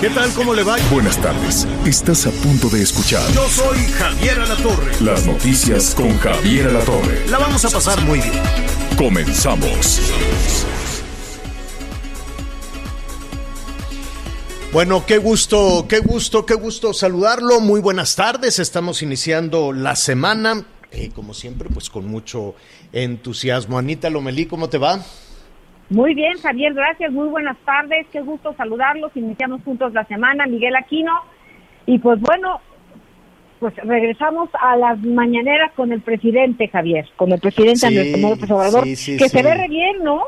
¿Qué tal? ¿Cómo le va? Buenas tardes, estás a punto de escuchar Yo soy Javier Alatorre. las noticias con Javier Alatorre. La vamos a pasar muy bien. Comenzamos. Bueno, qué gusto, qué gusto, qué gusto saludarlo. Muy buenas tardes. Estamos iniciando la semana. eh, como siempre, pues con mucho entusiasmo. Anita Lomelí, ¿cómo te va? Muy bien, Javier, gracias. Muy buenas tardes. Qué gusto saludarlos. Iniciamos juntos la semana. Miguel Aquino. Y pues bueno, pues regresamos a las mañaneras con el presidente, Javier. Con el presidente Sí, Andrés Manuel López Obrador. sí, sí, que sí. se ve re bien, ¿no?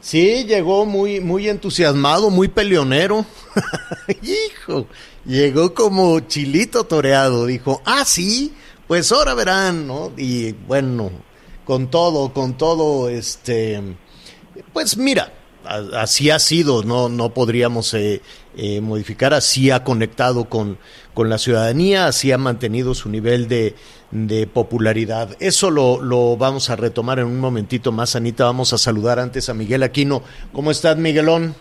Sí, llegó muy, muy entusiasmado, muy peleonero. Hijo, llegó como chilito toreado. Dijo, ah, sí, pues ahora verán, ¿no? Y bueno, con todo, con todo, este, pues mira, así ha sido, no, no podríamos eh, eh, modificar, así ha conectado con, con la ciudadanía, así ha mantenido su nivel de, de popularidad. Eso lo, lo vamos a retomar en un momentito más, Anita. Vamos a saludar antes a Miguel Aquino. ¿Cómo estás, Miguelón?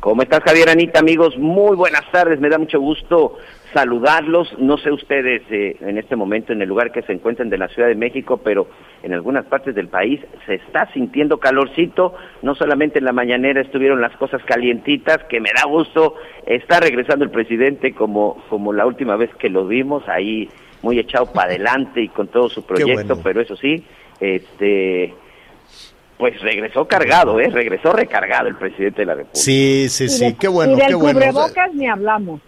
¿Cómo estás, Javier Anita, amigos? Muy buenas tardes, me da mucho gusto saludarlos. No sé ustedes eh, en este momento en el lugar que se encuentren de la Ciudad de México, pero en algunas partes del país se está sintiendo calorcito. No solamente en la mañanera estuvieron las cosas calientitas, que me da gusto. Está regresando el presidente como, como la última vez que lo vimos, ahí muy echado para adelante y con todo su proyecto, bueno. pero eso sí, este... Pues regresó cargado, ¿eh? Regresó recargado el presidente de la República. Sí, sí, sí, qué bueno, y del qué bueno. cubrebocas ni hablamos.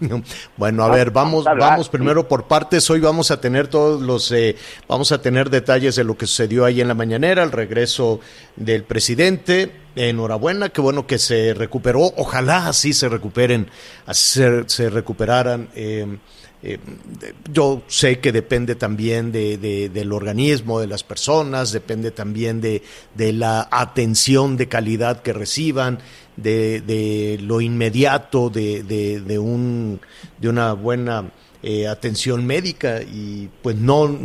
Bueno, a ver, vamos, vamos primero por partes. Hoy vamos a tener todos los, eh, vamos a tener detalles de lo que sucedió ahí en la mañanera, el regreso del presidente. Enhorabuena, qué bueno que se recuperó. Ojalá así se recuperen, así se, se recuperaran. eh, eh, de- yo sé que depende también de, de- del organismo, de las personas, depende también de, de la atención de calidad que reciban, de, de lo inmediato, de, de, de un, de una buena eh, atención médica y pues no,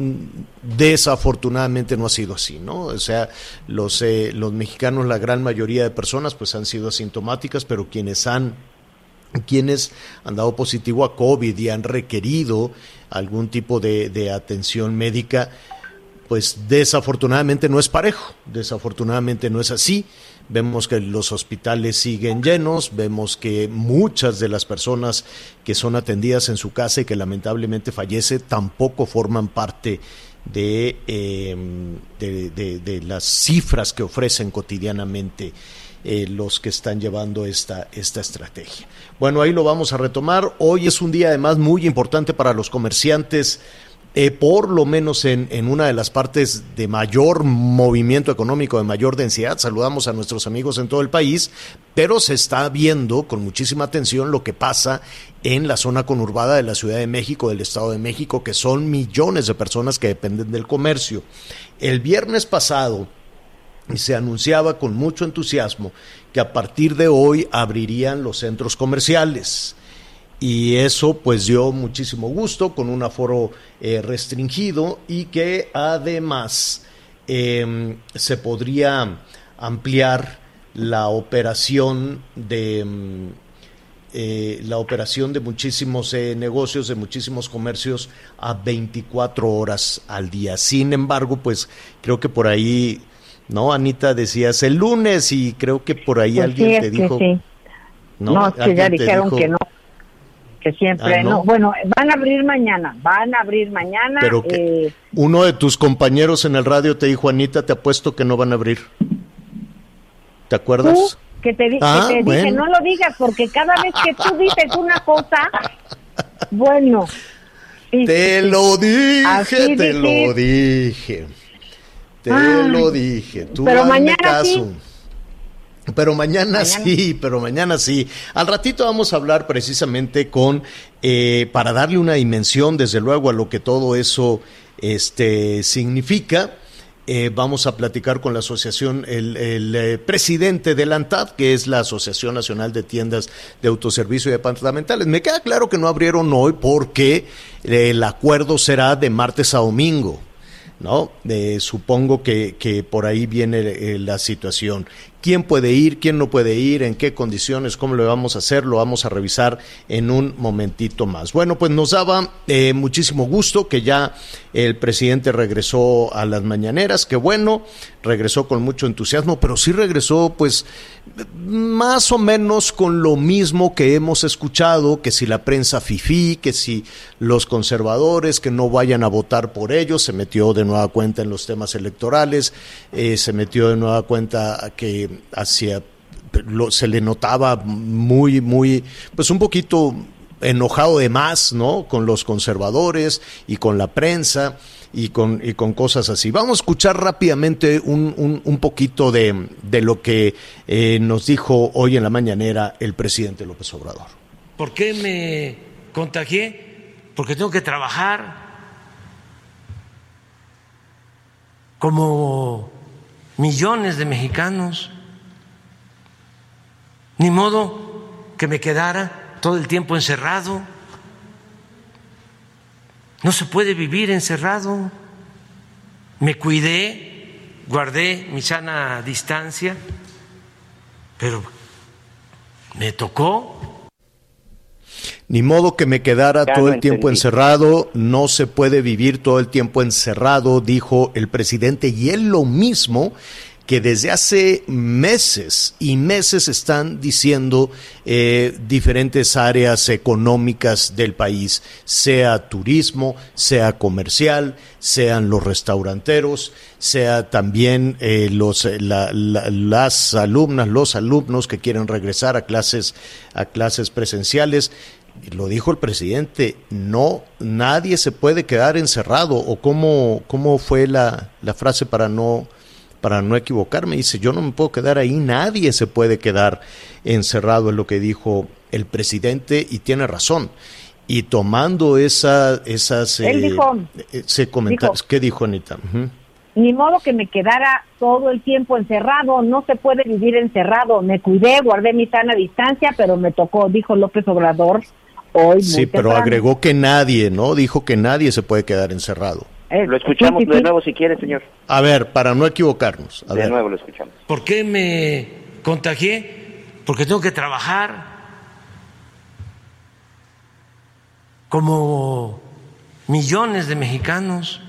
desafortunadamente no ha sido así, ¿no? O sea, los, eh, los mexicanos, la gran mayoría de personas pues han sido asintomáticas, pero quienes han quienes han dado positivo a COVID y han requerido algún tipo de, de atención médica, pues desafortunadamente no es parejo, desafortunadamente no es así. Vemos que los hospitales siguen llenos, vemos que muchas de las personas que son atendidas en su casa y que lamentablemente fallece tampoco forman parte de, de- de las cifras que ofrecen cotidianamente eh, los que están llevando esta, esta estrategia. Bueno, ahí lo vamos a retomar. Hoy es un día además muy importante para los comerciantes eh, por lo menos en, en una de las partes de mayor movimiento económico, de mayor densidad. Saludamos a nuestros amigos en todo el país, pero se está viendo con muchísima atención lo que pasa en la zona conurbada de la Ciudad de México, del Estado de México, que son millones de personas que dependen del comercio. El viernes pasado, se anunciaba con mucho entusiasmo que a partir de hoy abrirían los centros comerciales. Y eso pues dio muchísimo gusto con un aforo eh, restringido y que además eh, se podría ampliar la operación de mm, eh, la operación de muchísimos eh, negocios, de muchísimos comercios a 24 horas al día. Sin embargo, pues creo que por ahí, ¿no? Anita decías el lunes y creo que por ahí Pues alguien sí, te dijo, sí. ¿no? No, es que ya dijeron dijo que no. Que siempre, Ah, ¿no? ¿no? Bueno, van a abrir mañana, van a abrir mañana. Pero que eh, uno de tus compañeros en el radio te dijo, Anita, te apuesto que no van a abrir. ¿Te acuerdas? tú, que te, di- que Ah, te dije, no lo digas, porque cada vez que tú dices una cosa, bueno. sí, Te sí, lo dije, Así te lo dije. Te Ay, lo dije. Tú pero mañana caso. sí. Pero mañana, Mañana. sí, pero mañana sí. Al ratito vamos a hablar precisamente con, eh, para darle una dimensión, desde luego, a lo que todo eso este, significa. Eh, vamos a platicar con la asociación, el, el, eh, presidente de la ANTAD, que es la Asociación Nacional de Tiendas de Autoservicio y Departamentales. Me queda claro que no abrieron hoy porque el acuerdo será de martes a domingo. ¿no? Eh, supongo que, que por ahí viene eh, la situación. ¿Quién puede ir? ¿Quién no puede ir? ¿En qué condiciones? ¿Cómo lo vamos a hacer? Lo vamos a revisar en un momentito más. Bueno, pues nos daba eh, muchísimo gusto que ya el presidente regresó a las mañaneras, que bueno, regresó con mucho entusiasmo, pero sí regresó pues más o menos con lo mismo que hemos escuchado, que si la prensa fifí, que si los conservadores que no vayan a votar por ellos, se metió de nueva cuenta en los temas electorales, eh, se metió de nueva cuenta que hacia se le notaba muy, muy, pues un poquito enojado de más, ¿no? Con los conservadores y con la prensa y con, y con cosas así. Vamos a escuchar rápidamente un, un, poquito de, de lo que eh, nos dijo hoy en la mañanera el presidente López Obrador. ¿Por qué me contagié? Porque tengo que trabajar como millones de mexicanos. Ni modo que me quedara todo el tiempo encerrado. No se puede vivir encerrado. Me cuidé, guardé mi sana distancia, pero me tocó Ni modo que me quedara Ya todo el tiempo entendí. encerrado, no se puede vivir todo el tiempo encerrado, dijo el presidente, y él lo mismo que desde hace meses y meses están diciendo eh, diferentes áreas económicas del país, sea turismo, sea comercial, sean los restauranteros, sea también eh, los, eh, la- la- las alumnas, los alumnos que quieren regresar a clases, a clases presenciales. Lo dijo el presidente, no, nadie se puede quedar encerrado. ¿O cómo, cómo fue la, la frase para no, para no equivocarme? Dice, yo no me puedo quedar ahí, nadie se puede quedar encerrado, es lo que dijo el presidente y tiene razón. Y tomando esa, esas... Él dijo- ese comentario, dijo- ¿qué dijo Anita? Ni modo que me quedara todo el tiempo encerrado, no se puede vivir encerrado. Me cuidé, guardé mi sana distancia, pero me tocó, dijo López Obrador hoy. Sí, pero temprano. agregó que nadie, ¿no? Dijo que nadie se puede quedar encerrado. Eh, Lo escuchamos sí, sí, de nuevo si quiere, señor. A ver, para no equivocarnos. A de ver. nuevo lo escuchamos. ¿Por qué me contagié? Porque tengo que trabajar como millones de mexicanos.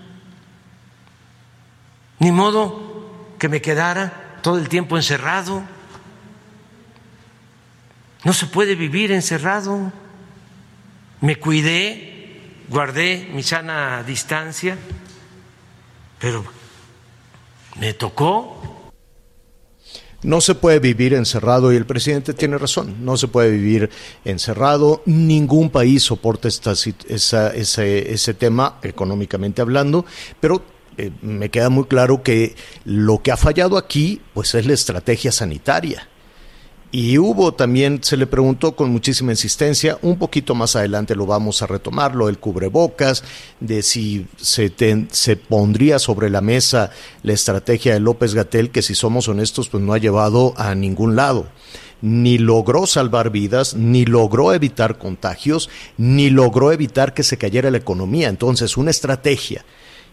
Ni modo que me quedara todo el tiempo encerrado. No se puede vivir encerrado. Me cuidé, guardé mi sana distancia, pero me tocó No se puede vivir encerrado y el presidente tiene razón. No se puede vivir encerrado. Ningún país soporta esta, esa- ese, ese tema económicamente hablando, pero eh, me queda muy claro que lo que ha fallado aquí pues es la estrategia sanitaria. Y hubo también, se le preguntó con muchísima insistencia, un poquito más adelante lo vamos a retomar, lo del cubrebocas, de si se, se pondría sobre la mesa la estrategia de López Gatel, que si somos honestos, pues no ha llevado a ningún lado. Ni logró salvar vidas, ni logró evitar contagios, ni logró evitar que se cayera la economía. Entonces, una estrategia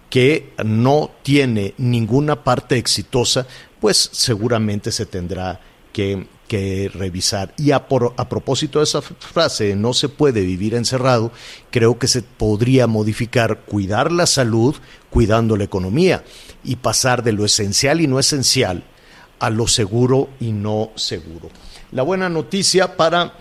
que no tiene ninguna parte exitosa, pues seguramente se tendrá que, que revisar. Y a, por- a propósito de esa frase, no se puede vivir encerrado, creo que se podría modificar, cuidar la salud, cuidando la economía, y pasar de lo esencial y no esencial a lo seguro y no seguro. La buena noticia para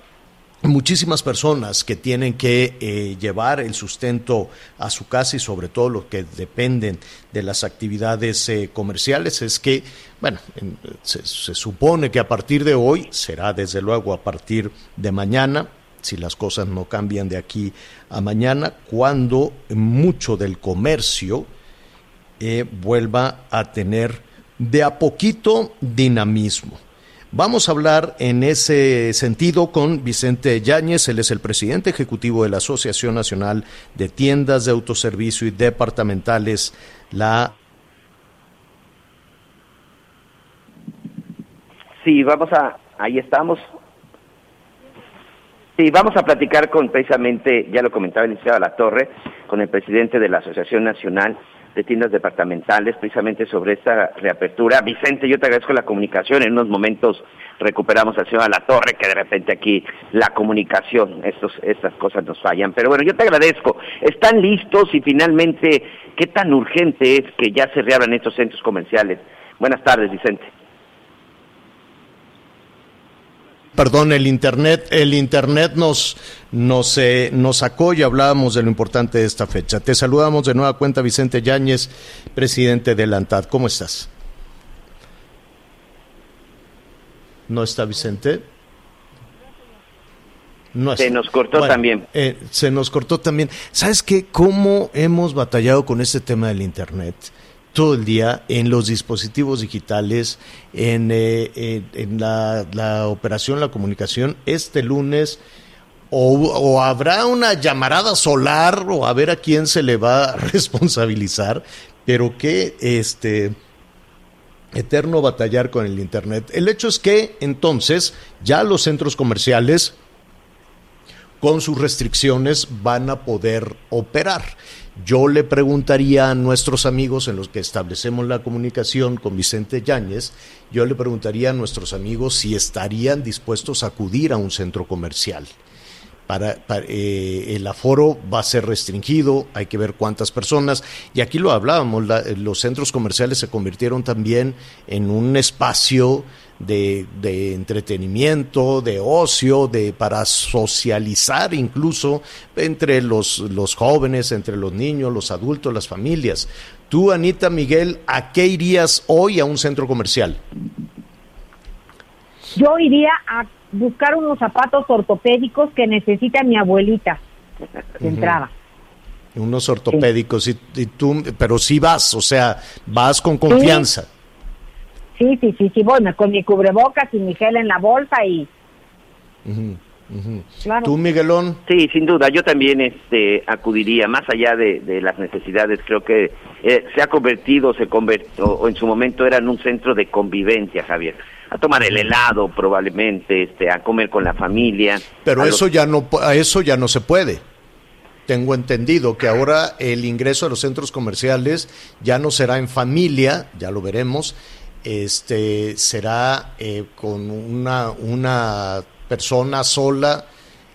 muchísimas personas que tienen que eh, llevar el sustento a su casa y sobre todo los que dependen de las actividades eh, comerciales es que, bueno, se, supone que a partir de hoy, será desde luego a partir de mañana, si las cosas no cambian de aquí a mañana, cuando mucho del comercio eh, vuelva a tener de a poquito dinamismo. Vamos a hablar en ese sentido con Vicente Yáñez, él es el presidente ejecutivo de la Asociación Nacional de Tiendas de Autoservicio y Departamentales, la... Sí, vamos a, ahí estamos. Sí, vamos a platicar con precisamente, ya lo comentaba el licenciado La Torre, con el presidente de la Asociación Nacional de tiendas departamentales precisamente sobre esta reapertura. Vicente, yo te agradezco la comunicación. En unos momentos recuperamos al señor La Torre, que de repente aquí la comunicación, estos, estas cosas nos fallan. Pero bueno, yo te agradezco. ¿Están listos y finalmente qué tan urgente es que ya se reabran estos centros comerciales? Buenas tardes, Vicente. Perdón, el internet, el internet nos nos eh, nos sacó y hablábamos de lo importante de esta fecha. Te saludamos de nueva cuenta Vicente Yáñez, presidente de la ANTAD. ¿Cómo estás? ¿No está Vicente? No se nos cortó también. Eh, se nos cortó también. ¿Sabes qué? ¿Cómo hemos batallado con este tema del Internet? Todo el día en los dispositivos digitales, en, eh, la, la, operación, la comunicación. Este lunes o, habrá una llamarada solar o a ver a quién se le va a responsabilizar, pero que este eterno batallar con el Internet. El hecho es que entonces ya los centros comerciales con sus restricciones van a poder operar. Yo le preguntaría a nuestros amigos en los que establecemos la comunicación con Vicente Yáñez, yo le preguntaría a nuestros amigos si estarían dispuestos a acudir a un centro comercial. Para, eh, el aforo va a ser restringido, hay que ver cuántas personas. Y aquí lo hablábamos, los centros comerciales se convirtieron también en un espacio de, de, entretenimiento, de ocio, de para socializar incluso entre los, los jóvenes, entre los niños, los adultos, las familias. Tú, Anita Miguel, ¿a qué irías hoy a un centro comercial? Yo iría a buscar unos zapatos ortopédicos que necesita mi abuelita de entrada. Unos ortopédicos, y, tú, pero sí vas, o sea, vas con confianza. Sí, sí, sí, sí, voy con mi cubrebocas y mi gel en la bolsa y... ¿Tú, Miguelón? Sí, sin duda, yo también este, acudiría, más allá de, las necesidades, creo que eh, se ha convertido, se convirtió, o en su momento era en un centro de convivencia, Javier a tomar el helado probablemente, este, a comer con la familia. Pero eso ya no, a eso ya no se puede tengo entendido que ahora el ingreso a los centros comerciales ya no será en familia, ya lo veremos, este será eh, con una, una persona sola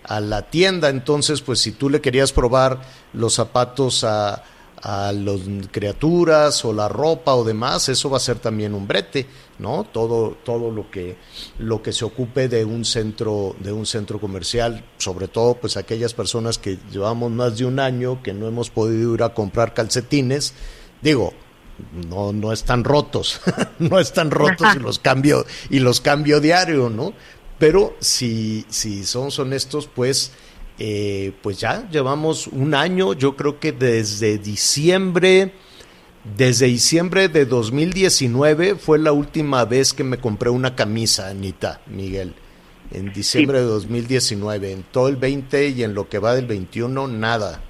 a la tienda. Entonces, pues si tú le querías probar los zapatos a, a las criaturas o la ropa o demás, eso va a ser también un brete, ¿no? Todo, todo lo que lo que se ocupe de un centro, de un centro comercial, sobre todo pues aquellas personas que llevamos más de un año que no hemos podido ir a comprar calcetines, digo, no, no están rotos, no están rotos y los cambio, y los cambio diario, ¿no? Pero si, si somos honestos, pues, eh, pues ya llevamos un año, yo creo que desde diciembre, desde diciembre de 2019 fue la última vez que me compré una camisa, Anita, Miguel. En diciembre de 2019, en todo el 20 y en lo que va del 21, nada.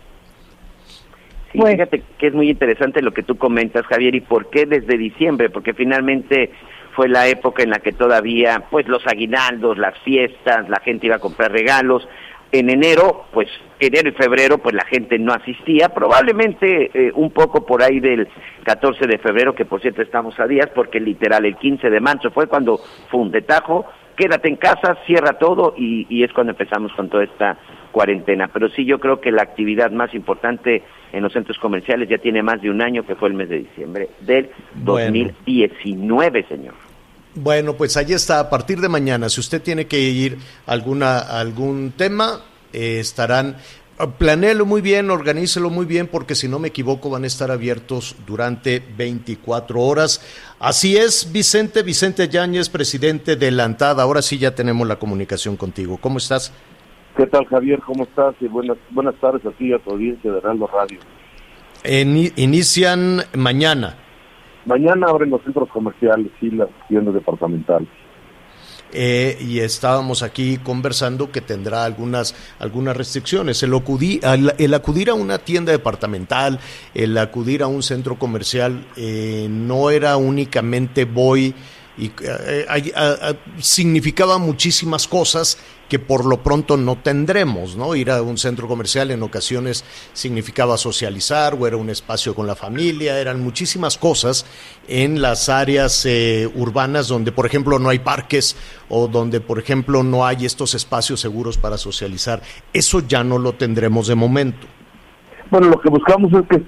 Sí, fíjate que es muy interesante lo que tú comentas, Javier, y por qué desde diciembre, porque finalmente fue la época en la que todavía, pues los aguinaldos, las fiestas, la gente iba a comprar regalos. En enero, pues enero y febrero, pues la gente no asistía, probablemente eh, un poco por ahí del 14 de febrero, que por cierto estamos a días, porque literal el 15 de marzo fue cuando fue un detajo, quédate en casa, cierra todo y, y es cuando empezamos con toda esta cuarentena. Pero sí, yo creo que la actividad más importante en los centros comerciales ya tiene más de un año, que fue el mes de diciembre del 2019, señor. Bueno, pues ahí está, a partir de mañana, si usted tiene que ir a alguna, algún tema, eh, estarán Planéelo muy bien, organícelo muy bien, porque si no me equivoco van a estar abiertos durante 24 horas. Así es, Vicente, Vicente Yáñez, presidente de la ANTAD. Ahora sí ya tenemos la comunicación contigo. ¿Cómo estás? ¿Qué tal, Javier? ¿Cómo estás? Y buenas, buenas tardes a ti y a tu audiencia de Heraldo Radio. inician mañana. Mañana abren los centros comerciales y las tiendas departamentales. Eh, y estábamos aquí conversando que tendrá algunas, algunas restricciones. El, el, acudir a una tienda departamental, el acudir a un centro comercial, eh, no era únicamente voy y eh, significaba muchísimas cosas que por lo pronto no tendremos, ¿no? Ir a un centro comercial en ocasiones significaba socializar o era un espacio con la familia, eran muchísimas cosas en las áreas eh, urbanas donde, por ejemplo, no hay parques o donde, por ejemplo, no hay estos espacios seguros para socializar. Eso ya no lo tendremos de momento. Bueno, lo que buscamos es que,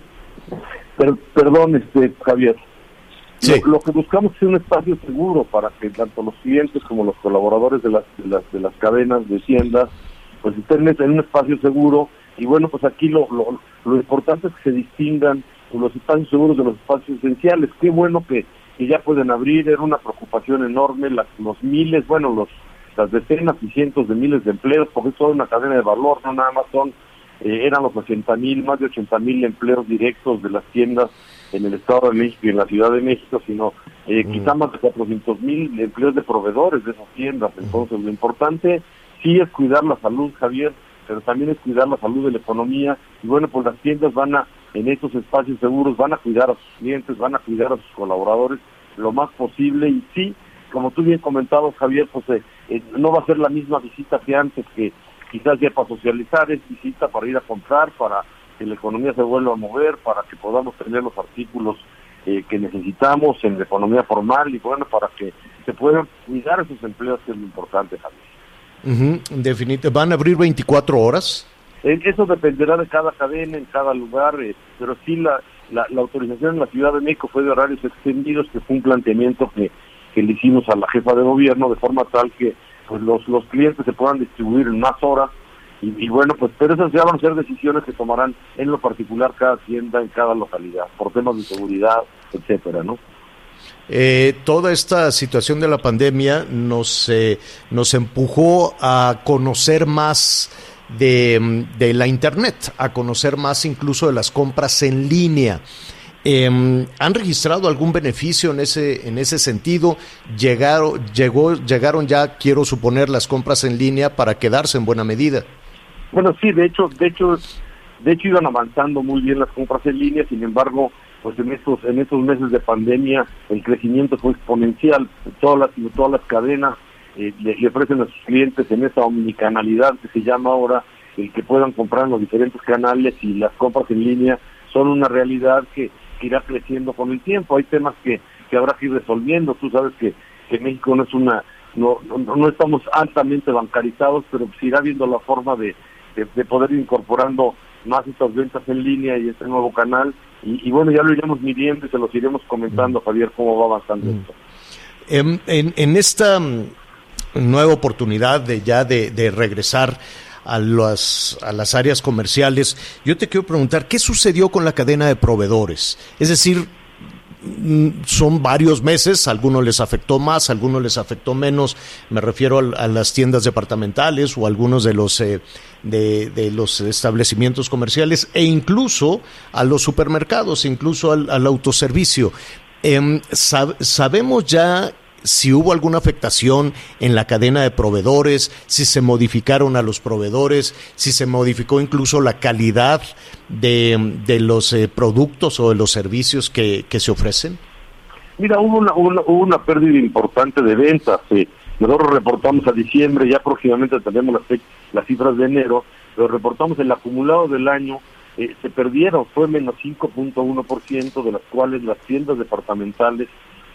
perdón, este Javier, lo, que buscamos es un espacio seguro para que tanto los clientes como los colaboradores de las, de las, de las cadenas de tiendas pues estén en un espacio seguro y bueno, pues aquí lo, lo, lo importante es que se distingan los espacios seguros de los espacios esenciales. Qué bueno que, que ya pueden abrir, era una preocupación enorme, las, los miles, bueno, los las decenas y cientos de miles de empleos, porque es toda una cadena de valor, no nada más son, eh, eran los 80 mil, más de 80 mil empleos directos de las tiendas en el Estado de México y en la Ciudad de México, sino eh, quizá más de 400 mil empleos de proveedores de esas tiendas. Entonces, lo importante sí es cuidar la salud, Javier, pero también es cuidar la salud de la economía. Y bueno, pues las tiendas van a, en estos espacios seguros, van a cuidar a sus clientes, van a cuidar a sus colaboradores lo más posible. Y sí, como tú bien comentabas, Javier, pues eh, eh, no va a ser la misma visita que antes, que quizás ya para socializar, es visita para ir a comprar, para que la economía se vuelva a mover, para que podamos tener los artículos eh, que necesitamos en la economía formal y bueno, para que se puedan cuidar esos empleos, que es lo importante, Javier. Definitivamente. ¿Van a abrir 24 horas? Eh, eso dependerá de cada cadena, en cada lugar, eh, pero sí la, la, autorización en la Ciudad de México fue de horarios extendidos, que fue un planteamiento que, que le hicimos a la jefa de gobierno de forma tal que pues los, los clientes se puedan distribuir en más horas y, bueno, pues pero esas ya van a ser decisiones que tomarán en lo particular cada tienda en cada localidad, por temas de seguridad, etcétera, ¿no? Eh, toda esta situación de la pandemia nos, eh, nos empujó a conocer más de, de, la Internet, a conocer más incluso de las compras en línea. Em, ¿Han registrado algún beneficio en ese, en ese sentido? ¿Llegaron, llegó, ¿Llegaron ya, quiero suponer, las compras en línea para quedarse en buena medida? Bueno, sí, de hecho, de hecho, de hecho iban avanzando muy bien las compras en línea, sin embargo, pues en estos en estos meses de pandemia el crecimiento fue exponencial. Todas las todas las cadenas eh, le, ofrecen a sus clientes en esa omnicanalidad que se llama ahora el que puedan comprar en los diferentes canales y las compras en línea son una realidad que, irá creciendo con el tiempo. Hay temas que, que habrá que ir resolviendo. Tú sabes que, que México no es una no, no, no estamos altamente bancarizados, pero se irá viendo la forma de, de, poder ir incorporando más estas ventas en línea y este nuevo canal. Y, bueno, ya lo iremos midiendo y se los iremos comentando, Javier, cómo va avanzando esto. En, en, esta mm, nueva oportunidad de ya de, de regresar a las, a las áreas comerciales, yo te quiero preguntar, ¿qué sucedió con la cadena de proveedores? Es decir, son varios meses, algunos les afectó más, algunos les afectó menos, me refiero a, las tiendas departamentales o algunos de los, eh, de, los establecimientos comerciales e incluso a los supermercados, incluso al, autoservicio. Em, sabemos ya si hubo alguna afectación en la cadena de proveedores, si se modificaron a los proveedores, si se modificó incluso la calidad de, de los eh, productos o de los servicios que, que se ofrecen? Mira, hubo una, hubo una pérdida importante de ventas. Nosotros reportamos a diciembre, ya próximamente tenemos las, las cifras de enero, pero reportamos el acumulado del año, eh, se perdieron, fue menos 5.1%, de las cuales las tiendas departamentales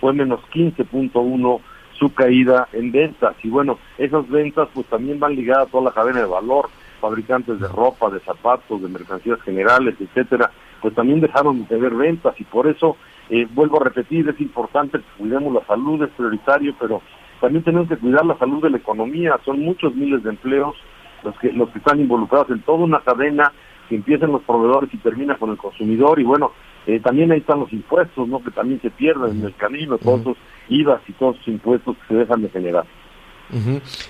fue menos 15.1 su caída en ventas. Y bueno, esas ventas pues también van ligadas a toda la cadena de valor, fabricantes de ropa, de zapatos, de mercancías generales, etcétera, pues también dejaron de tener ventas. Y por eso eh, vuelvo a repetir, es importante que cuidemos la salud, es prioritario, pero también tenemos que cuidar la salud de la economía, son muchos miles de empleos los que, los que están involucrados en toda una cadena que empiezan los proveedores y termina con el consumidor. Y bueno, eh, también ahí están los impuestos, ¿no? Que también se pierden en el camino, todos esos IVAs y todos esos impuestos que se dejan de generar.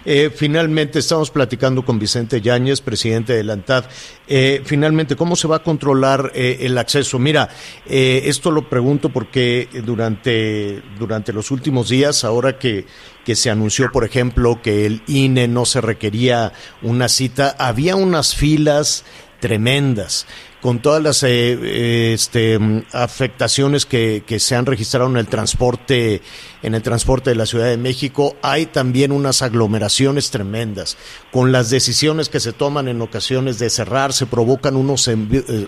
Eh, finalmente, estamos platicando con Vicente Yáñez, presidente de la ANTAD. Eh, finalmente, ¿cómo se va a controlar eh, el acceso? Mira, esto lo pregunto porque durante, durante los últimos días, ahora que, que se anunció, por ejemplo, que el INE no se requería una cita, había unas filas tremendas con todas las eh, este, afectaciones que, se han registrado en el transporte en el transporte de la Ciudad de México hay también unas aglomeraciones tremendas con las decisiones que se toman en ocasiones de cerrar se provocan unos eh,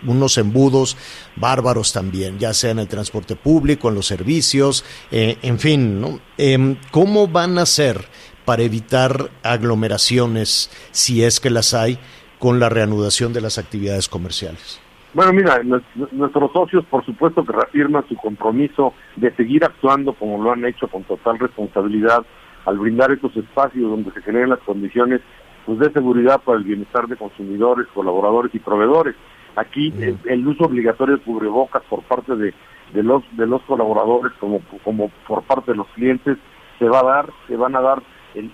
unos embudos bárbaros también ya sea en el transporte público en los servicios eh, en fin ¿no? Em, cómo van a ser para evitar aglomeraciones si es que las hay con la reanudación de las actividades comerciales bueno, mira, nuestros socios por supuesto que reafirman su compromiso de seguir actuando como lo han hecho con total responsabilidad al brindar estos espacios donde se generen las condiciones pues, de seguridad para el bienestar de consumidores, colaboradores y proveedores. Aquí el, uso obligatorio de cubrebocas por parte de, de los de los colaboradores como como por parte de los clientes se va a dar, se van a dar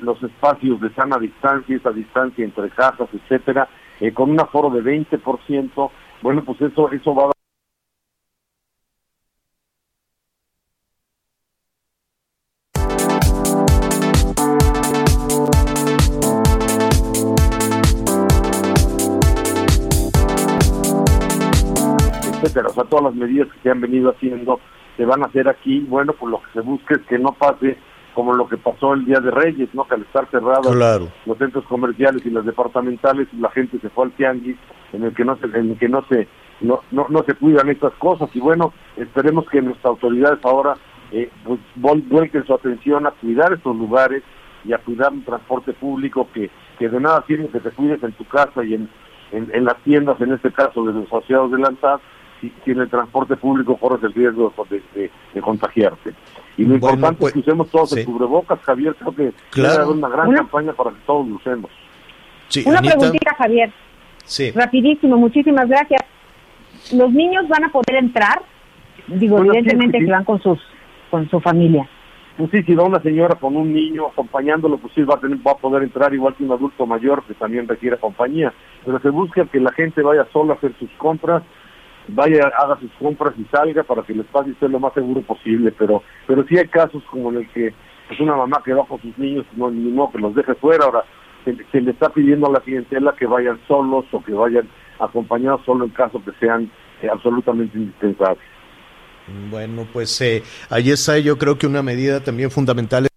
los espacios de sana distancia, esa distancia entre casas, etcétera, eh, con un aforo de 20%, bueno, pues eso, eso va a etcétera, o sea, todas las medidas que se han venido haciendo se van a hacer aquí, bueno, pues lo que se busca es que no pase como lo que pasó el día de Reyes, ¿no? Que al estar cerrados los centros comerciales y las departamentales, la gente se fue al tianguis en el que no se, en el que no se, no, no, no se cuidan estas cosas y bueno, esperemos que nuestras autoridades ahora eh, pues vuelquen su atención a cuidar estos lugares y a cuidar un transporte público que, que de nada sirve que te cuides en tu casa y en, en, las tiendas, en este caso de los asociados de la si, si, en el transporte público corres el riesgo de, de contagiarte. Y lo importante es pues, que usemos todos el cubrebocas, Javier. Creo que claro. una gran campaña para que todos lo usemos. una preguntita, Javier. Sí. Rapidísimo, muchísimas gracias. ¿Los niños van a poder entrar? Digo, evidentemente que van con sus con su familia. Pues sí, si va una señora con un niño acompañándolo, pues sí va a, tener, va a poder entrar igual que un adulto mayor que también requiere compañía. Pero se busca que la gente vaya solo a hacer sus compras vaya, haga sus compras y salga para que el espacio esté lo más seguro posible, pero pero sí hay casos como en el que es pues, una mamá que va con sus niños, no, no que los deje fuera, ahora se, le está pidiendo a la clientela que vayan solos o que vayan acompañados solo en caso que sean eh, absolutamente indispensables. Bueno, pues eh, ahí está yo creo que una medida también fundamental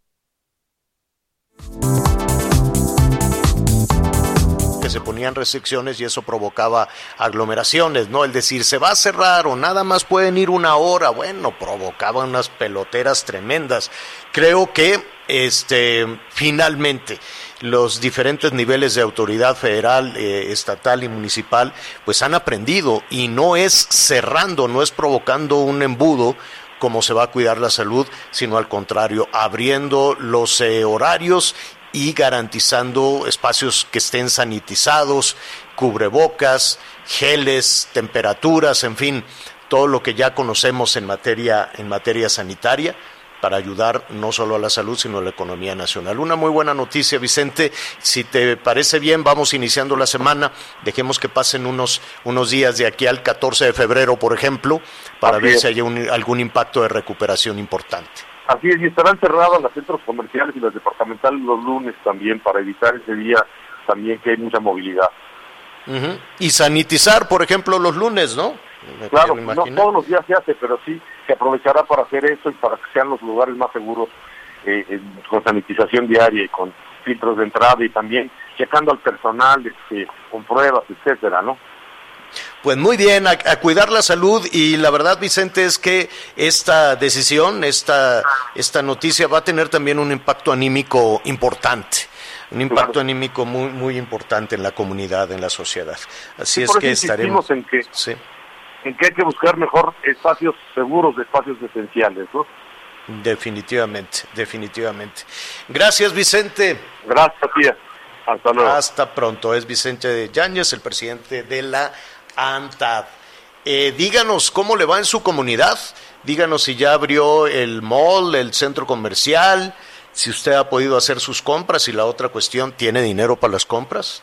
se ponían restricciones y eso provocaba aglomeraciones, ¿no? El decir, se va a cerrar o nada más pueden ir una hora, bueno, provocaba unas peloteras tremendas. Creo que, este, finalmente, los diferentes niveles de autoridad federal, eh, estatal y municipal, pues han aprendido y no es cerrando, no es provocando un embudo como se va a cuidar la salud, sino al contrario, abriendo los eh, horarios y garantizando espacios que estén sanitizados, cubrebocas, geles, temperaturas, en fin, todo lo que ya conocemos en materia, en materia sanitaria para ayudar no solo a la salud, sino a la economía nacional. Una muy buena noticia, Vicente. Si te parece bien, vamos iniciando la semana. Dejemos que pasen unos, unos días de aquí al 14 de febrero, por ejemplo, para ver si hay algún impacto de recuperación importante. Así es, y estarán cerrados los centros comerciales y los departamentales los lunes también para evitar ese día también que hay mucha movilidad. Y sanitizar, por ejemplo, los lunes, ¿no? claro, no todos los días se hace, pero sí se aprovechará para hacer eso y para que sean los lugares más seguros eh, con sanitización diaria y con filtros de entrada y también checando al personal este, con pruebas, etcétera, ¿no? Pues muy bien, a, cuidar la salud y la verdad, Vicente, es que esta decisión, esta, esta noticia va a tener también un impacto anímico importante, un impacto anímico muy, muy importante en la comunidad, en la sociedad. Así es que estaremos. En que, en que hay que buscar mejor espacios seguros, espacios esenciales, ¿no? Definitivamente, definitivamente. Gracias, Vicente. Gracias, tía. Hasta luego. Hasta pronto. Es Vicente Yáñez, el presidente de la ANTAD. Eh, díganos cómo le va en su comunidad. Díganos si ya abrió el mall, el centro comercial, si usted ha podido hacer sus compras y la otra cuestión, ¿tiene dinero para las compras?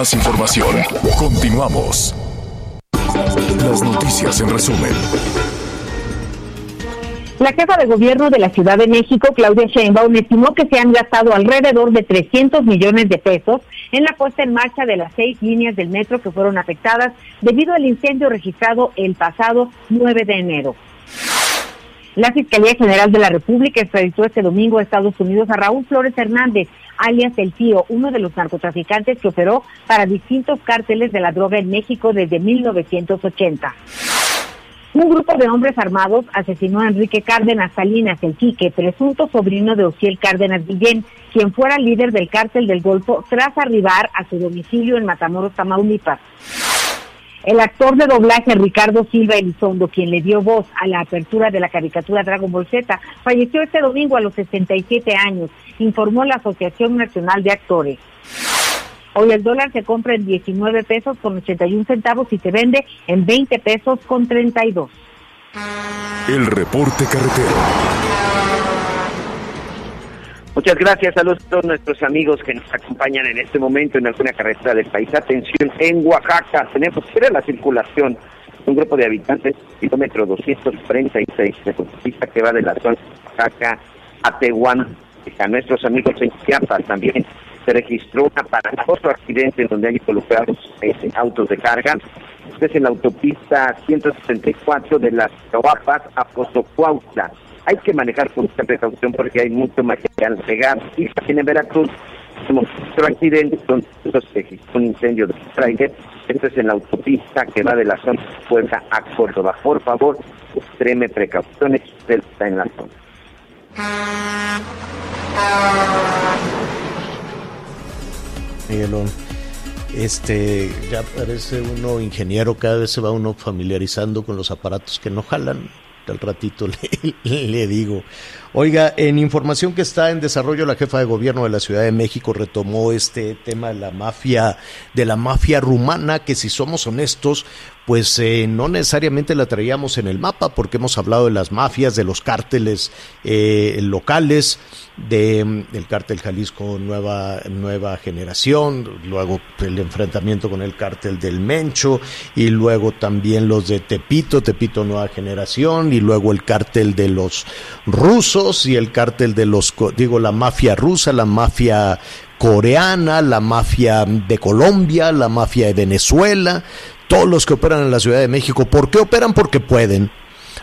Más información. Continuamos. Las noticias en resumen. La jefa de gobierno de la Ciudad de México, Claudia Sheinbaum, estimó que se han gastado alrededor de 300 millones de pesos en la puesta en marcha de las seis líneas del metro que fueron afectadas debido al incendio registrado el pasado 9 de enero. La Fiscalía General de la República extraditó este domingo a Estados Unidos a Raúl Flores Hernández, alias El Tío, uno de los narcotraficantes que operó para distintos cárteles de la droga en México desde 1980. Un grupo de hombres armados asesinó a Enrique Cárdenas Salinas, el Quique, presunto sobrino de Ociel Cárdenas Guillén, quien fuera líder del cártel del Golfo tras arribar a su domicilio en Matamoros, Tamaulipas. El actor de doblaje Ricardo Silva Elizondo, quien le dio voz a la apertura de la caricatura Dragon Ball Z, falleció este domingo a los 67 años, informó la Asociación Nacional de Actores. Hoy el dólar se compra en 19 pesos con 81 centavos y se vende en 20 pesos con 32. El reporte carretero. Muchas gracias a todos nuestros amigos que nos acompañan en este momento en alguna carretera del país. Atención, en Oaxaca tenemos que la circulación. Un grupo de habitantes, kilómetro 236 de autopista que va de la zona de Oaxaca a Tehuán. A nuestros amigos en Chiapas también se registró un aparatoso accidente en donde hay involucrados este, autos de carga. Este es en la autopista 164 de las Coapas a Pozocuautla hay que manejar con mucha precaución porque hay mucho material pegado. Y también en Veracruz tenemos otro accidente donde un incendio de trailer. Esto es en la autopista que va de la zona de Puebla a Córdoba. Por favor, extreme precauciones, en la zona. Miguelón, este, ya parece uno ingeniero, cada vez se va uno familiarizando con los aparatos que no jalan al ratito le, le, digo. Oiga, en información que está en desarrollo, la jefa de gobierno de la Ciudad de México retomó este tema de la mafia, de la mafia rumana, que si somos honestos, pues eh, no necesariamente la traíamos en el mapa, porque hemos hablado de las mafias, de los cárteles eh, locales, de, mm, del cártel Jalisco Nueva, Nueva Generación, luego el enfrentamiento con el cártel del Mencho, y luego también los de Tepito, Tepito Nueva Generación, y luego el cártel de los rusos y el cártel de los, digo, la mafia rusa, la mafia coreana, la mafia de Colombia, la mafia de Venezuela, todos los que operan en la Ciudad de México. ¿Por qué operan? Porque pueden.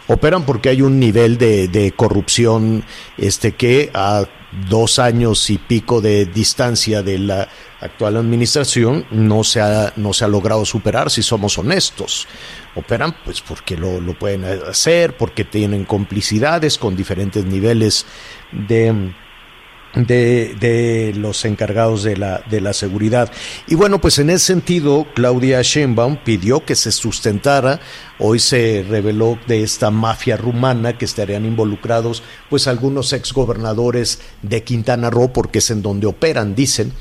Operan porque hay un nivel de, corrupción este, que a dos años y pico de distancia de la actual administración no se ha, no se ha logrado superar, si somos honestos. Operan pues porque lo, lo pueden hacer, porque tienen complicidades con diferentes niveles de de, de, los encargados de la, de la seguridad. Y bueno, pues en ese sentido, Claudia Sheinbaum pidió que se sustentara, hoy se reveló de esta mafia rumana que estarían involucrados pues algunos exgobernadores de Quintana Roo, porque es en donde operan, dicen,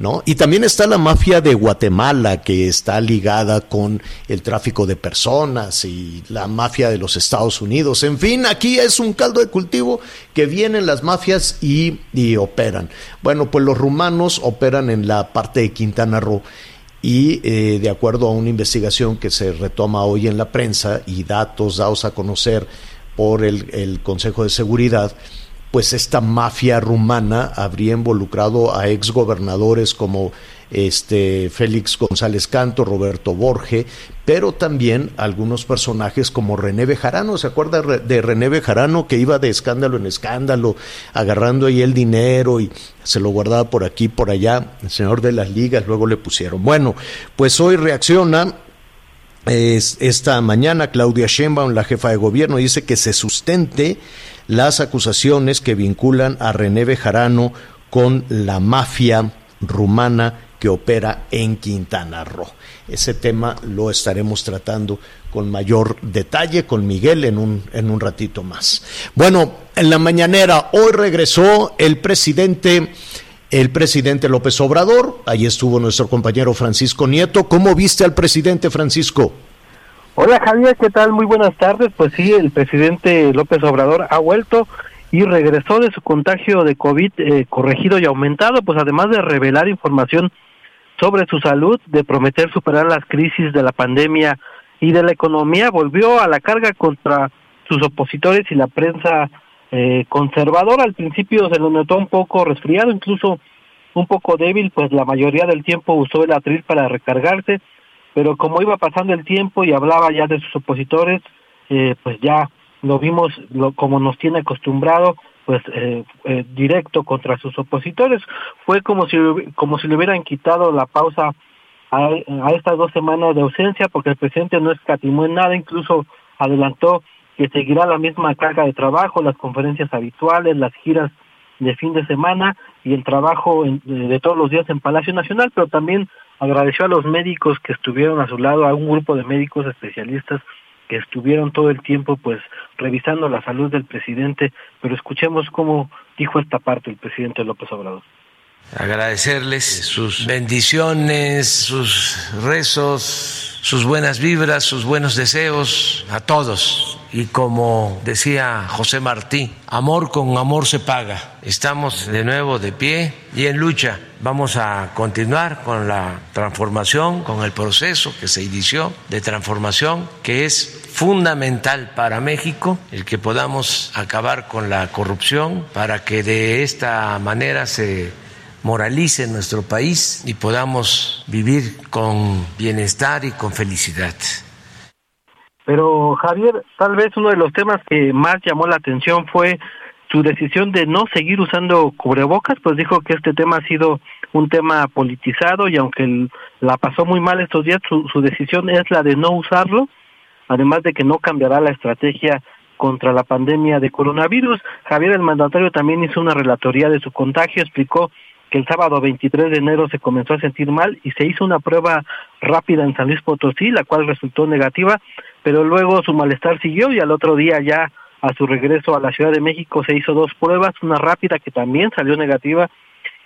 ¿no? Y también está la mafia de Guatemala que está ligada con el tráfico de personas y la mafia de los Estados Unidos. En fin, aquí es un caldo de cultivo que vienen las mafias y, y operan. Bueno, pues los rumanos operan en la parte de Quintana Roo y eh, de acuerdo a una investigación que se retoma hoy en la prensa y datos dados a conocer por el, el Consejo de Seguridad, pues esta mafia rumana habría involucrado a exgobernadores como este Félix González Canto, Roberto Borge, pero también algunos personajes como René Bejarano, ¿se acuerda de René Bejarano que iba de escándalo en escándalo, agarrando ahí el dinero y se lo guardaba por aquí, por allá, el señor de las ligas, luego le pusieron. Bueno, pues hoy reacciona esta mañana Claudia Sheinbaum, la jefa de gobierno, dice que se sustente las acusaciones que vinculan a René Bejarano con la mafia rumana que opera en Quintana Roo. Ese tema lo estaremos tratando con mayor detalle con Miguel en un, en un ratito más. Bueno, en la mañanera hoy regresó el presidente, el presidente López Obrador. Ahí estuvo nuestro compañero Francisco Nieto. ¿Cómo viste al presidente Francisco? Hola Javier, ¿qué tal? Muy buenas tardes. Pues sí, el presidente López Obrador ha vuelto y regresó de su contagio de COVID eh, corregido y aumentado, pues además de revelar información sobre su salud, de prometer superar las crisis de la pandemia y de la economía, volvió a la carga contra sus opositores y la prensa eh, conservadora. Al principio se lo notó un poco resfriado, incluso un poco débil, pues la mayoría del tiempo usó el atril para recargarse pero como iba pasando el tiempo y hablaba ya de sus opositores, eh, pues ya lo vimos lo, como nos tiene acostumbrado, pues eh, eh, directo contra sus opositores. Fue como si, como si le hubieran quitado la pausa a, a estas dos semanas de ausencia, porque el presidente no escatimó en nada, incluso adelantó que seguirá la misma carga de trabajo, las conferencias habituales, las giras de fin de semana y el trabajo de todos los días en Palacio Nacional, pero también agradeció a los médicos que estuvieron a su lado, a un grupo de médicos especialistas que estuvieron todo el tiempo pues revisando la salud del presidente, pero escuchemos cómo dijo esta parte el presidente López Obrador. Agradecerles sus bendiciones, sus rezos, sus buenas vibras, sus buenos deseos a todos y como decía José Martí, amor con amor se paga. Estamos de nuevo de pie y en lucha. Vamos a continuar con la transformación, con el proceso que se inició de transformación, que es fundamental para México, el que podamos acabar con la corrupción, para que de esta manera se moralice nuestro país y podamos vivir con bienestar y con felicidad. Pero Javier, tal vez uno de los temas que más llamó la atención fue su decisión de no seguir usando cubrebocas, pues dijo que este tema ha sido un tema politizado y aunque la pasó muy mal estos días, su, su decisión es la de no usarlo, además de que no cambiará la estrategia contra la pandemia de coronavirus. Javier, el mandatario, también hizo una relatoría de su contagio, explicó que el sábado 23 de enero se comenzó a sentir mal y se hizo una prueba rápida en San Luis Potosí, la cual resultó negativa, pero luego su malestar siguió y al otro día ya a su regreso a la Ciudad de México se hizo dos pruebas, una rápida que también salió negativa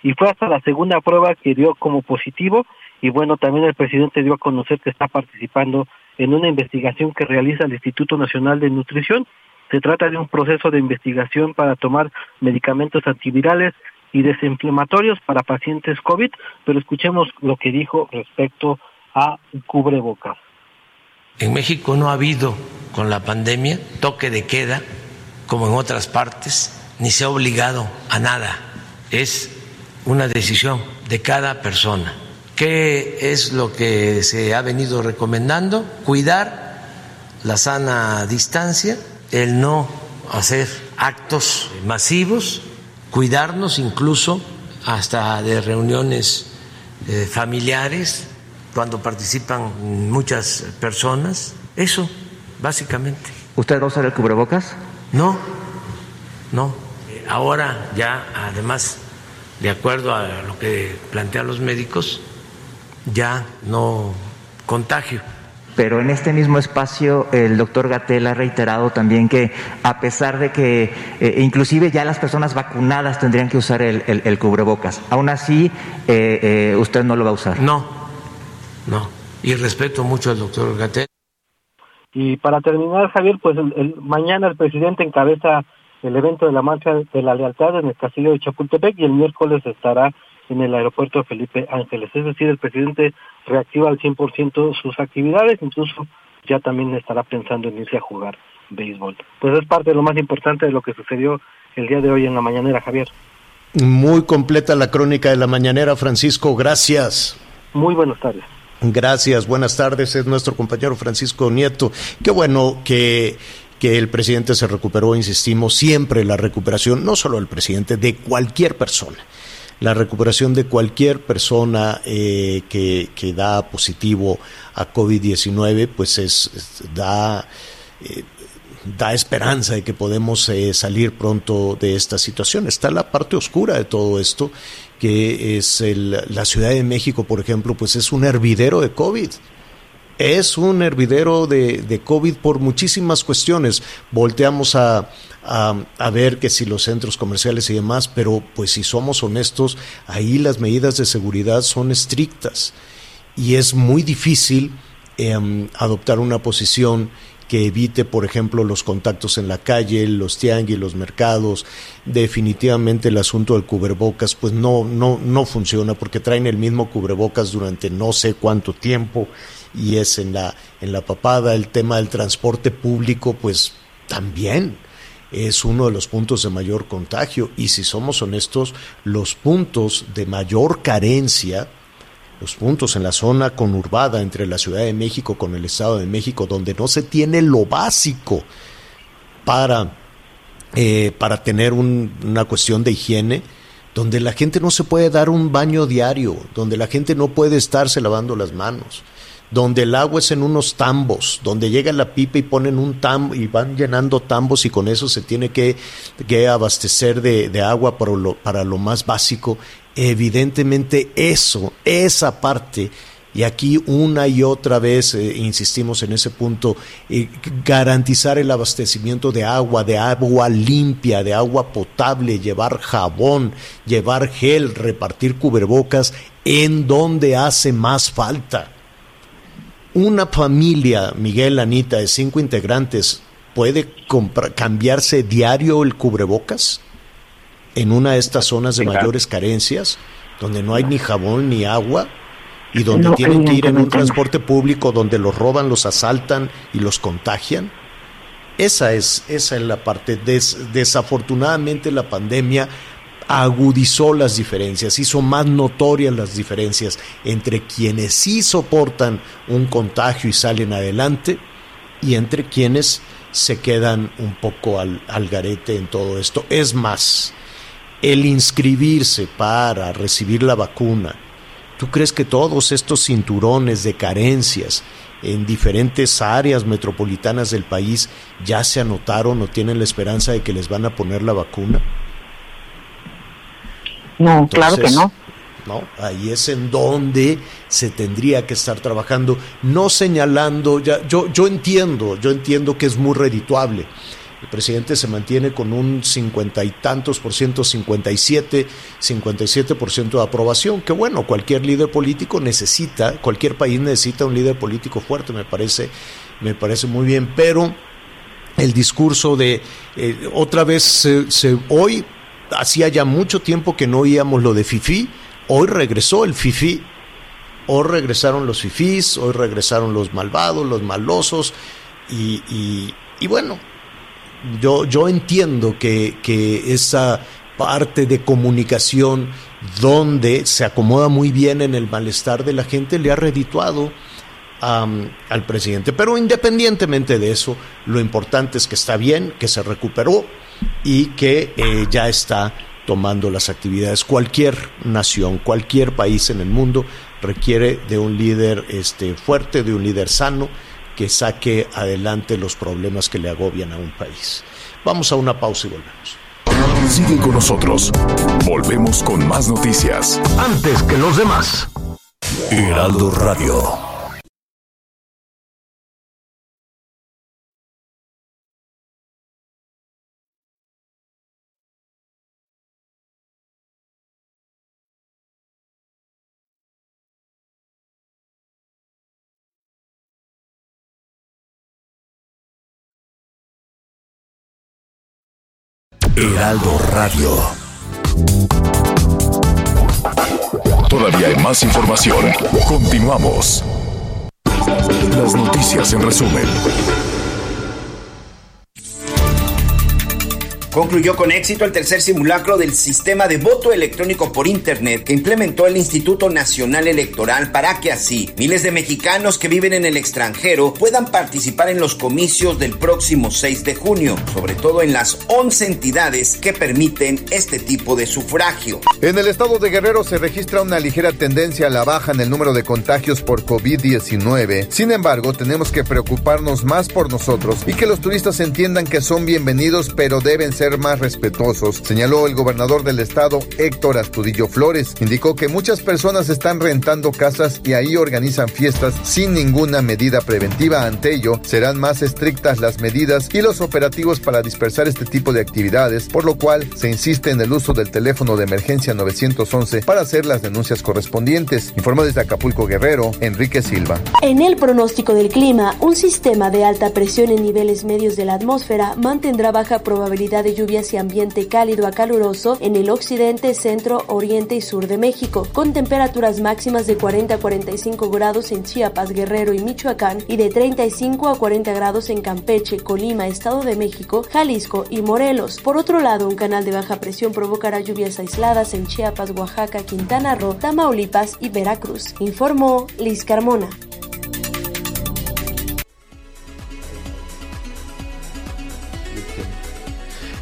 y fue hasta la segunda prueba que dio como positivo y bueno, también el presidente dio a conocer que está participando en una investigación que realiza el Instituto Nacional de Nutrición. Se trata de un proceso de investigación para tomar medicamentos antivirales y desinflamatorios para pacientes COVID, pero escuchemos lo que dijo respecto a cubrebocas. En México no ha habido con la pandemia toque de queda como en otras partes, ni se ha obligado a nada. Es una decisión de cada persona. ¿Qué es lo que se ha venido recomendando? Cuidar la sana distancia, el no hacer actos masivos, cuidarnos incluso hasta de reuniones eh, familiares cuando participan muchas personas. Eso, básicamente. ¿Usted va a usar el cubrebocas? No, no. Ahora ya, además, de acuerdo a lo que plantean los médicos, ya no contagio. Pero en este mismo espacio el doctor Gatel ha reiterado también que a pesar de que eh, inclusive ya las personas vacunadas tendrían que usar el, cubrebocas, aún así eh, eh, usted no lo va a usar. No, no. Y respeto mucho al doctor Gatel. Y para terminar, Javier, pues el, mañana el presidente encabeza el evento de la marcha de la lealtad en el castillo de Chapultepec y el miércoles estará en el aeropuerto Felipe Ángeles. Es decir, el presidente reactiva al 100% sus actividades, incluso ya también estará pensando en irse a jugar béisbol. Pues es parte de lo más importante de lo que sucedió el día de hoy en la mañanera, Javier. Muy completa la crónica de la mañanera, Francisco, gracias. Muy buenas tardes. Gracias, buenas tardes. Es nuestro compañero Francisco Nieto. Qué bueno que que el presidente se recuperó, insistimos, siempre la recuperación, no solo del presidente, de cualquier persona la recuperación de cualquier persona eh, que, que, da positivo a COVID-19, pues es, da, eh, da esperanza de que podemos eh, salir pronto de esta situación. Está la parte oscura de todo esto, que es el, la Ciudad de México, por ejemplo, pues es un hervidero de COVID es un hervidero de, COVID por muchísimas cuestiones. Volteamos a, a, ver que si los centros comerciales y demás, pero pues si somos honestos, ahí las medidas de seguridad son estrictas y es muy difícil em, adoptar una posición que evite, por ejemplo, los contactos en la calle, los tianguis, los mercados. Definitivamente el asunto del cubrebocas, pues no, no, no funciona porque traen el mismo cubrebocas durante no sé cuánto tiempo y es en la, en la papada. El tema del transporte público, pues también es uno de los puntos de mayor contagio y si somos honestos, los puntos de mayor carencia, los puntos en la zona conurbada entre la Ciudad de México con el Estado de México, donde no se tiene lo básico para, eh, para tener una cuestión de higiene, donde la gente no se puede dar un baño diario, donde la gente no puede estarse lavando las manos donde el agua es en unos tambos, donde llega la pipa y ponen un tambo y van llenando tambos y con eso se tiene que, abastecer de, agua para lo, para lo más básico. Evidentemente eso, esa parte, y aquí una y otra vez eh, insistimos en ese punto, eh, garantizar el abastecimiento de agua, de agua limpia, de agua potable, llevar jabón, llevar gel, repartir cubrebocas en donde hace más falta. Una familia, Miguel, Anita, de cinco integrantes, puede cambiarse diario el cubrebocas en una de estas zonas de mayores carencias, donde no hay ni jabón ni agua y donde tienen que ir en un transporte público donde los roban, los asaltan y los contagian. Esa es, esa es la parte. desafortunadamente la pandemia agudizó las diferencias, hizo más notorias las diferencias entre quienes sí soportan un contagio y salen adelante y entre quienes se quedan un poco al, garete en todo esto. Es más, el inscribirse para recibir la vacuna, ¿tú crees que todos estos cinturones de carencias en diferentes áreas metropolitanas del país ya se anotaron o tienen la esperanza de que les van a poner la vacuna? No, claro que no. ¿no? Ahí es en donde se tendría que estar trabajando, no señalando, ya, yo, yo entiendo, yo entiendo que es muy redituable. El presidente se mantiene con un cincuenta y tantos por ciento, 57, 57 por ciento de aprobación, que bueno, cualquier líder político necesita, cualquier país necesita un líder político fuerte, me parece, me parece muy bien, pero el discurso de eh, otra vez se, hoy hacía ya mucho tiempo que no oíamos lo de FIFI, hoy regresó el FIFI, hoy regresaron los FIFIs, hoy regresaron los malvados, los malosos, y, bueno, yo, yo entiendo que, que esa parte de comunicación donde se acomoda muy bien en el malestar de la gente le ha redituado al presidente. Pero independientemente de eso, lo importante es que está bien, que se recuperó y que eh, ya está tomando las actividades. Cualquier nación, cualquier país en el mundo requiere de un líder este, fuerte, de un líder sano, que saque adelante los problemas que le agobian a un país. Vamos a una pausa y volvemos. Sigue con nosotros. Volvemos con más noticias. Antes que los demás. Heraldo Radio. Heraldo Radio. Todavía hay más información. Continuamos. Las noticias en resumen. Concluyó con éxito el tercer simulacro del sistema de voto electrónico por Internet que implementó el Instituto Nacional Electoral para que así miles de mexicanos que viven en el extranjero puedan participar en los comicios del próximo 6 de junio, sobre todo en las 11 entidades que permiten este tipo de sufragio. En el estado de Guerrero se registra una ligera tendencia a la baja en el número de contagios por COVID-19. Sin embargo, tenemos que preocuparnos más por nosotros y que los turistas entiendan que son bienvenidos, pero deben ser más respetuosos, señaló el gobernador del estado, Héctor Astudillo Flores. Indicó que muchas personas están rentando casas y ahí organizan fiestas sin ninguna medida preventiva. Ante ello, serán más estrictas las medidas y los operativos para dispersar este tipo de actividades, por lo cual se insiste en el uso del teléfono de emergencia 911 para hacer las denuncias correspondientes. Informó desde Acapulco Guerrero, Enrique Silva. En el pronóstico del clima, un sistema de alta presión en niveles medios de la atmósfera mantendrá baja probabilidad de lluvias y ambiente cálido a caluroso en el occidente, centro, oriente y sur de México, con temperaturas máximas de 40 a 45 grados en Chiapas, Guerrero y Michoacán y de 35 a 40 grados en Campeche, Colima, Estado de México, Jalisco y Morelos. Por otro lado, un canal de baja presión provocará lluvias aisladas en Chiapas, Oaxaca, Quintana Roo, Tamaulipas y Veracruz, informó Liz Carmona.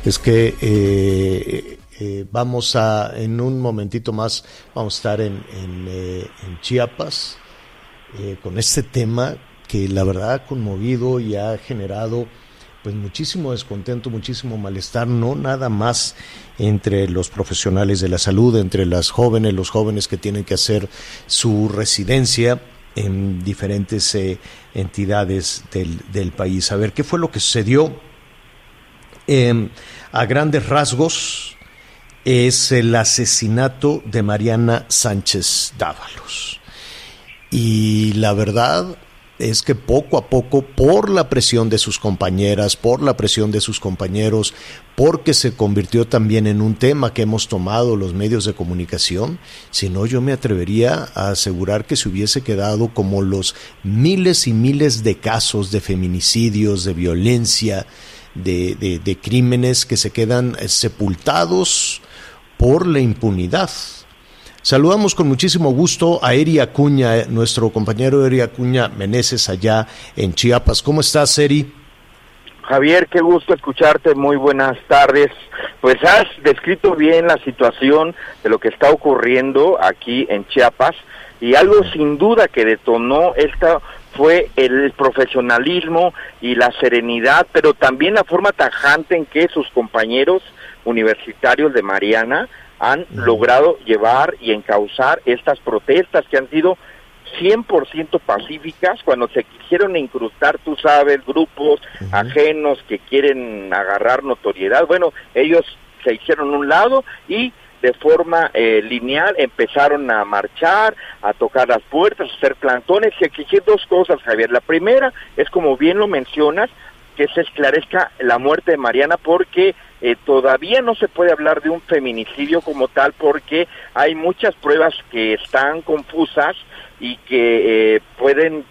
Es que eh, eh, vamos a, en un momentito más, vamos a estar en, eh, Chiapas con este tema que la verdad ha conmovido y ha generado pues muchísimo descontento, muchísimo malestar, no nada más entre los profesionales de la salud, entre las jóvenes, los jóvenes que tienen que hacer su residencia en diferentes entidades del, del país. A ver, ¿qué fue lo que sucedió? Em, a grandes rasgos, es el asesinato de Mariana Sánchez Dávalos. Y la verdad es que poco a poco, por la presión de sus compañeras, por la presión de sus compañeros, porque se convirtió también en un tema que hemos tomado los medios de comunicación, si no yo me atrevería a asegurar que se hubiese quedado como los miles y miles de casos de feminicidios, de violencia, de, de, crímenes que se quedan eh, sepultados por la impunidad. Saludamos con muchísimo gusto a Eri Acuña, eh, nuestro compañero Eri Acuña Meneses allá en Chiapas. ¿Cómo estás, Eri? Javier, qué gusto escucharte, muy buenas tardes. Pues has descrito bien la situación de lo que está ocurriendo aquí en Chiapas y algo sin duda que detonó esta fue el profesionalismo y la serenidad, pero también la forma tajante en que sus compañeros universitarios de Mariana han logrado llevar y encauzar estas protestas que han sido 100% pacíficas cuando se quisieron incrustar, tú sabes, grupos ajenos que quieren agarrar notoriedad. Bueno, ellos se hicieron un lado y de forma eh, lineal empezaron a marchar, a tocar las puertas, a hacer plantones y exigir dos cosas, Javier. La primera es, como bien lo mencionas, que se esclarezca la muerte de Mariana porque eh, todavía no se puede hablar de un feminicidio como tal porque hay muchas pruebas que están confusas y que eh, pueden,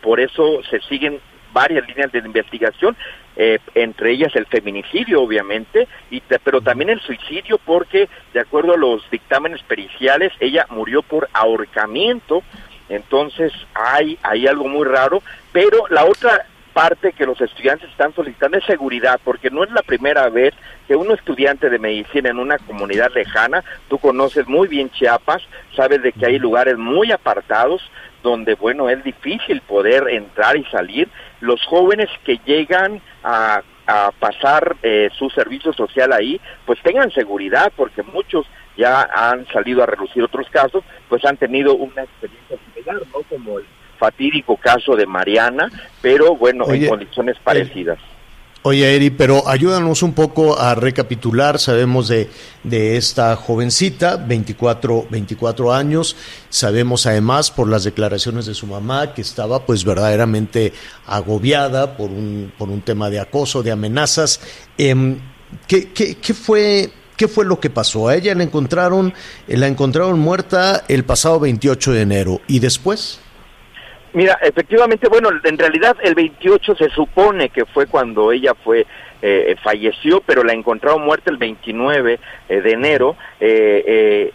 por eso se siguen varias líneas de investigación eh, entre ellas el feminicidio, obviamente, y pero también el suicidio, porque de acuerdo a los dictámenes periciales, ella murió por ahorcamiento. Entonces hay, hay algo muy raro, pero la otra parte que los estudiantes están solicitando es seguridad, porque no es la primera vez que un estudiante de medicina en una comunidad lejana, tú conoces muy bien Chiapas, sabes de que hay lugares muy apartados donde, bueno, es difícil poder entrar y salir. Los jóvenes que llegan a, a pasar eh, su servicio social ahí, pues tengan seguridad, porque muchos ya han salido a reducir otros casos, pues han tenido una experiencia similar, ¿no? Como el fatídico caso de Mariana, pero bueno, en condiciones parecidas. Oye, Eri, pero ayúdanos un poco a recapitular. Sabemos de, de esta jovencita, 24, 24 años. Sabemos además por las declaraciones de su mamá que estaba pues verdaderamente agobiada por un, por un tema de acoso, de amenazas. Eh, ¿qué, qué, qué, fue, ¿Qué fue lo que pasó? A ella la encontraron, la encontraron muerta el pasado 28 de enero. ¿Y después? Mira, efectivamente, bueno, en realidad el 28 se supone que fue cuando ella fue eh, falleció, pero la encontraron muerta el 29 eh, de enero. Eh,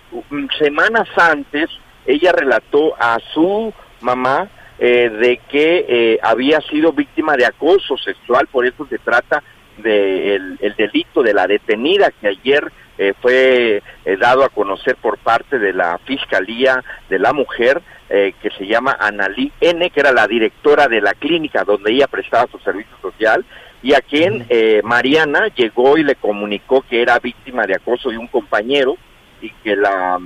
semanas antes, ella relató a su mamá de que había sido víctima de acoso sexual, por eso se trata del el delito de la detenida que ayer fue dado a conocer por parte de la Fiscalía de la Mujer eh, que se llama Analí N, que era la directora de la clínica donde ella prestaba su servicio social, y a quien eh, Mariana llegó y le comunicó que era víctima de acoso de un compañero y que la,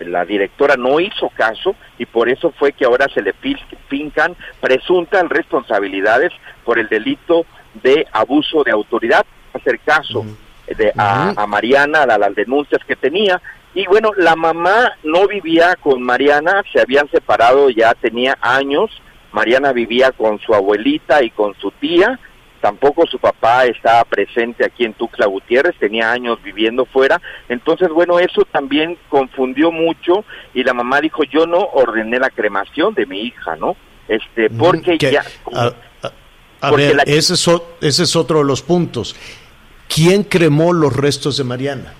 la directora no hizo caso y por eso fue que ahora se le fincan presuntas responsabilidades por el delito de abuso de autoridad, hacer caso de, a, a Mariana, a las denuncias que tenía, y bueno, la mamá no vivía con Mariana, se habían separado ya tenía años. Mariana vivía con su abuelita y con su tía. Tampoco su papá estaba presente aquí en Tuxtla Gutiérrez, tenía años viviendo fuera. Entonces, bueno, eso también confundió mucho y la mamá dijo, yo no ordené la cremación de mi hija, ¿no? Este, porque ya... A, ver, ese, es, ese es otro de los puntos. ¿Quién cremó los restos de Mariana?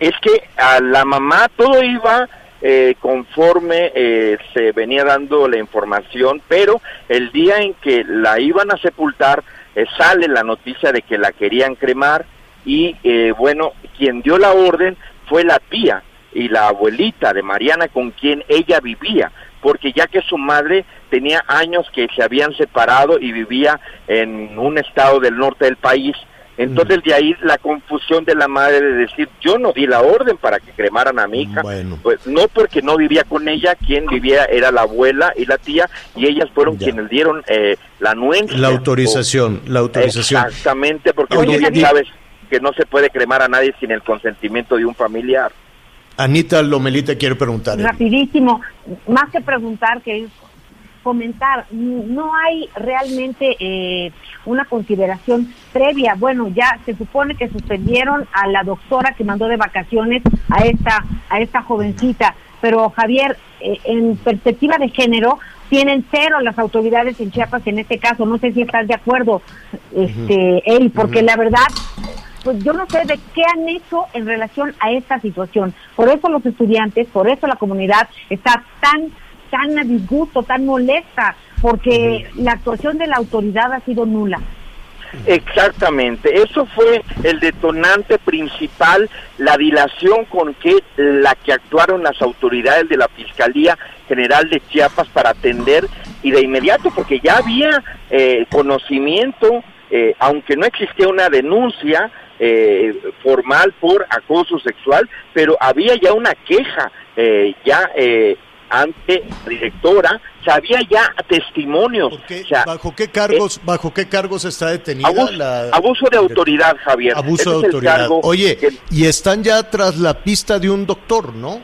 Es que a la mamá todo iba eh, conforme eh, se venía dando la información, pero el día en que la iban a sepultar eh, sale la noticia de que la querían cremar y bueno, quien dio la orden fue la tía y la abuelita de Mariana con quien ella vivía, porque ya que su madre tenía años que se habían separado y vivía en un estado del norte del país, entonces de ahí la confusión de la madre de decir, yo no di la orden para que cremaran a mi hija, pues no porque no vivía con ella, quien vivía era la abuela y la tía, y ellas fueron quienes dieron eh, la anuencia. La autorización, la autorización. Exactamente, porque Oye, bien sabes que no se puede cremar a nadie sin el consentimiento de un familiar. Anita Lomelita quiere preguntar. Rapidísimo, más que preguntar, que es comentar, no hay realmente eh, una consideración previa. Bueno, ya se supone que suspendieron a la doctora que mandó de vacaciones a esta a esta jovencita, pero Javier, eh, en perspectiva de género tienen cero las autoridades en Chiapas en este caso. No sé si estás de acuerdo, este, él, porque la verdad pues yo no sé de qué han hecho en relación a esta situación. Por eso los estudiantes, por eso la comunidad está tan tan a disgusto, tan molesta, porque la actuación de la autoridad ha sido nula. Exactamente, eso fue el detonante principal, la dilación con que la que actuaron las autoridades de la Fiscalía General de Chiapas para atender y de inmediato, porque ya había eh, conocimiento, eh, aunque no existía una denuncia eh, formal por acoso sexual, pero había ya una queja ya ante la directora, había ya testimonios. ¿Bajo qué cargos, bajo qué cargos está detenida? Abuso, la, abuso de autoridad, Javier. Abuso de autoridad. Oye, y están ya tras la pista de un doctor, ¿no?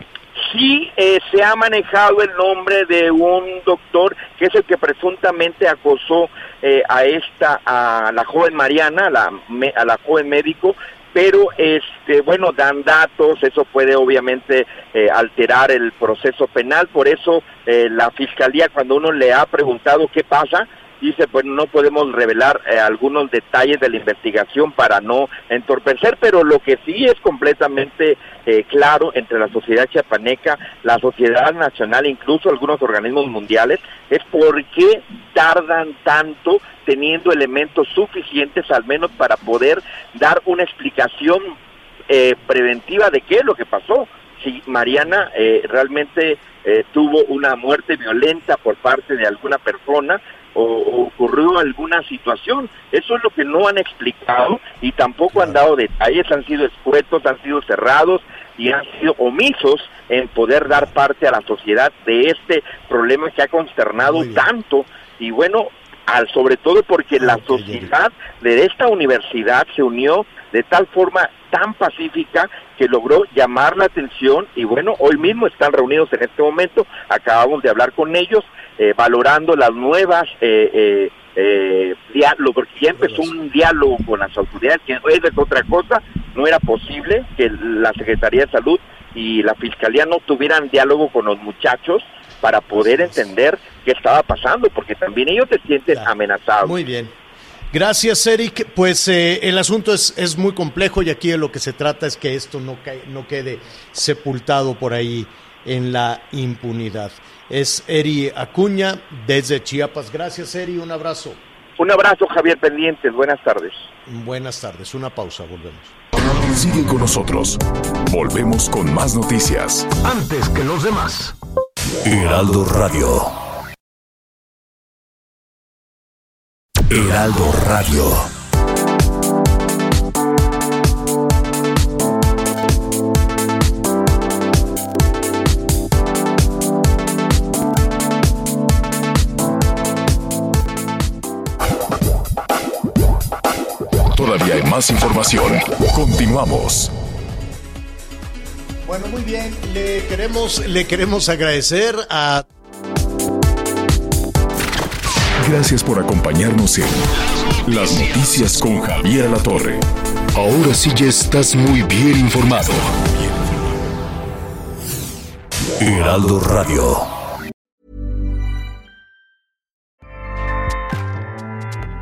Sí, eh, se ha manejado el nombre de un doctor que es el que presuntamente acosó eh, a esta, a la joven Mariana, a la, a la joven médico, pero este bueno dan datos eso puede obviamente eh, alterar el proceso penal por eso eh, la fiscalía cuando uno le ha preguntado qué pasa dice, pues no podemos revelar eh, algunos detalles de la investigación para no entorpecer, pero lo que sí es completamente eh, claro entre la sociedad chiapaneca, la sociedad nacional, incluso algunos organismos mundiales, es por qué tardan tanto teniendo elementos suficientes al menos para poder dar una explicación eh, preventiva de qué es lo que pasó. Si Mariana realmente tuvo una muerte violenta por parte de alguna persona, o, ocurrió alguna situación. Eso es lo que no han explicado y tampoco han dado detalles, han sido escuetos, han sido cerrados y han sido omisos en poder dar parte a la sociedad de este problema que ha consternado tanto. Y bueno, al, sobre todo porque la sociedad de esta universidad se unió de tal forma tan pacífica que logró llamar la atención. Y bueno, hoy mismo están reunidos en este momento, acabamos de hablar con ellos, eh, valorando las nuevas eh, eh, eh diálogo, porque ya empezó un diálogo con las autoridades, que es otra cosa, no era posible que la Secretaría de Salud y la Fiscalía no tuvieran diálogo con los muchachos para poder entender qué estaba pasando, porque también ellos se sienten amenazados. Muy bien. Gracias, Eric. Pues eh, el asunto es, es, muy complejo y aquí de lo que se trata es que esto no, no quede sepultado por ahí en la impunidad. Es Eri Acuña desde Chiapas. Gracias, Eri. Un abrazo. Un abrazo, Javier Pendientes. Buenas tardes. Buenas tardes. Una pausa. Volvemos. Sigue con nosotros. Volvemos con más noticias. Antes que los demás. Heraldo Radio. Heraldo Radio. Más información. Continuamos. Bueno, muy bien. Le queremos, le queremos agradecer a Gracias por acompañarnos en Las Noticias con Javier La Torre. Ahora sí ya estás muy bien informado. Heraldo Radio.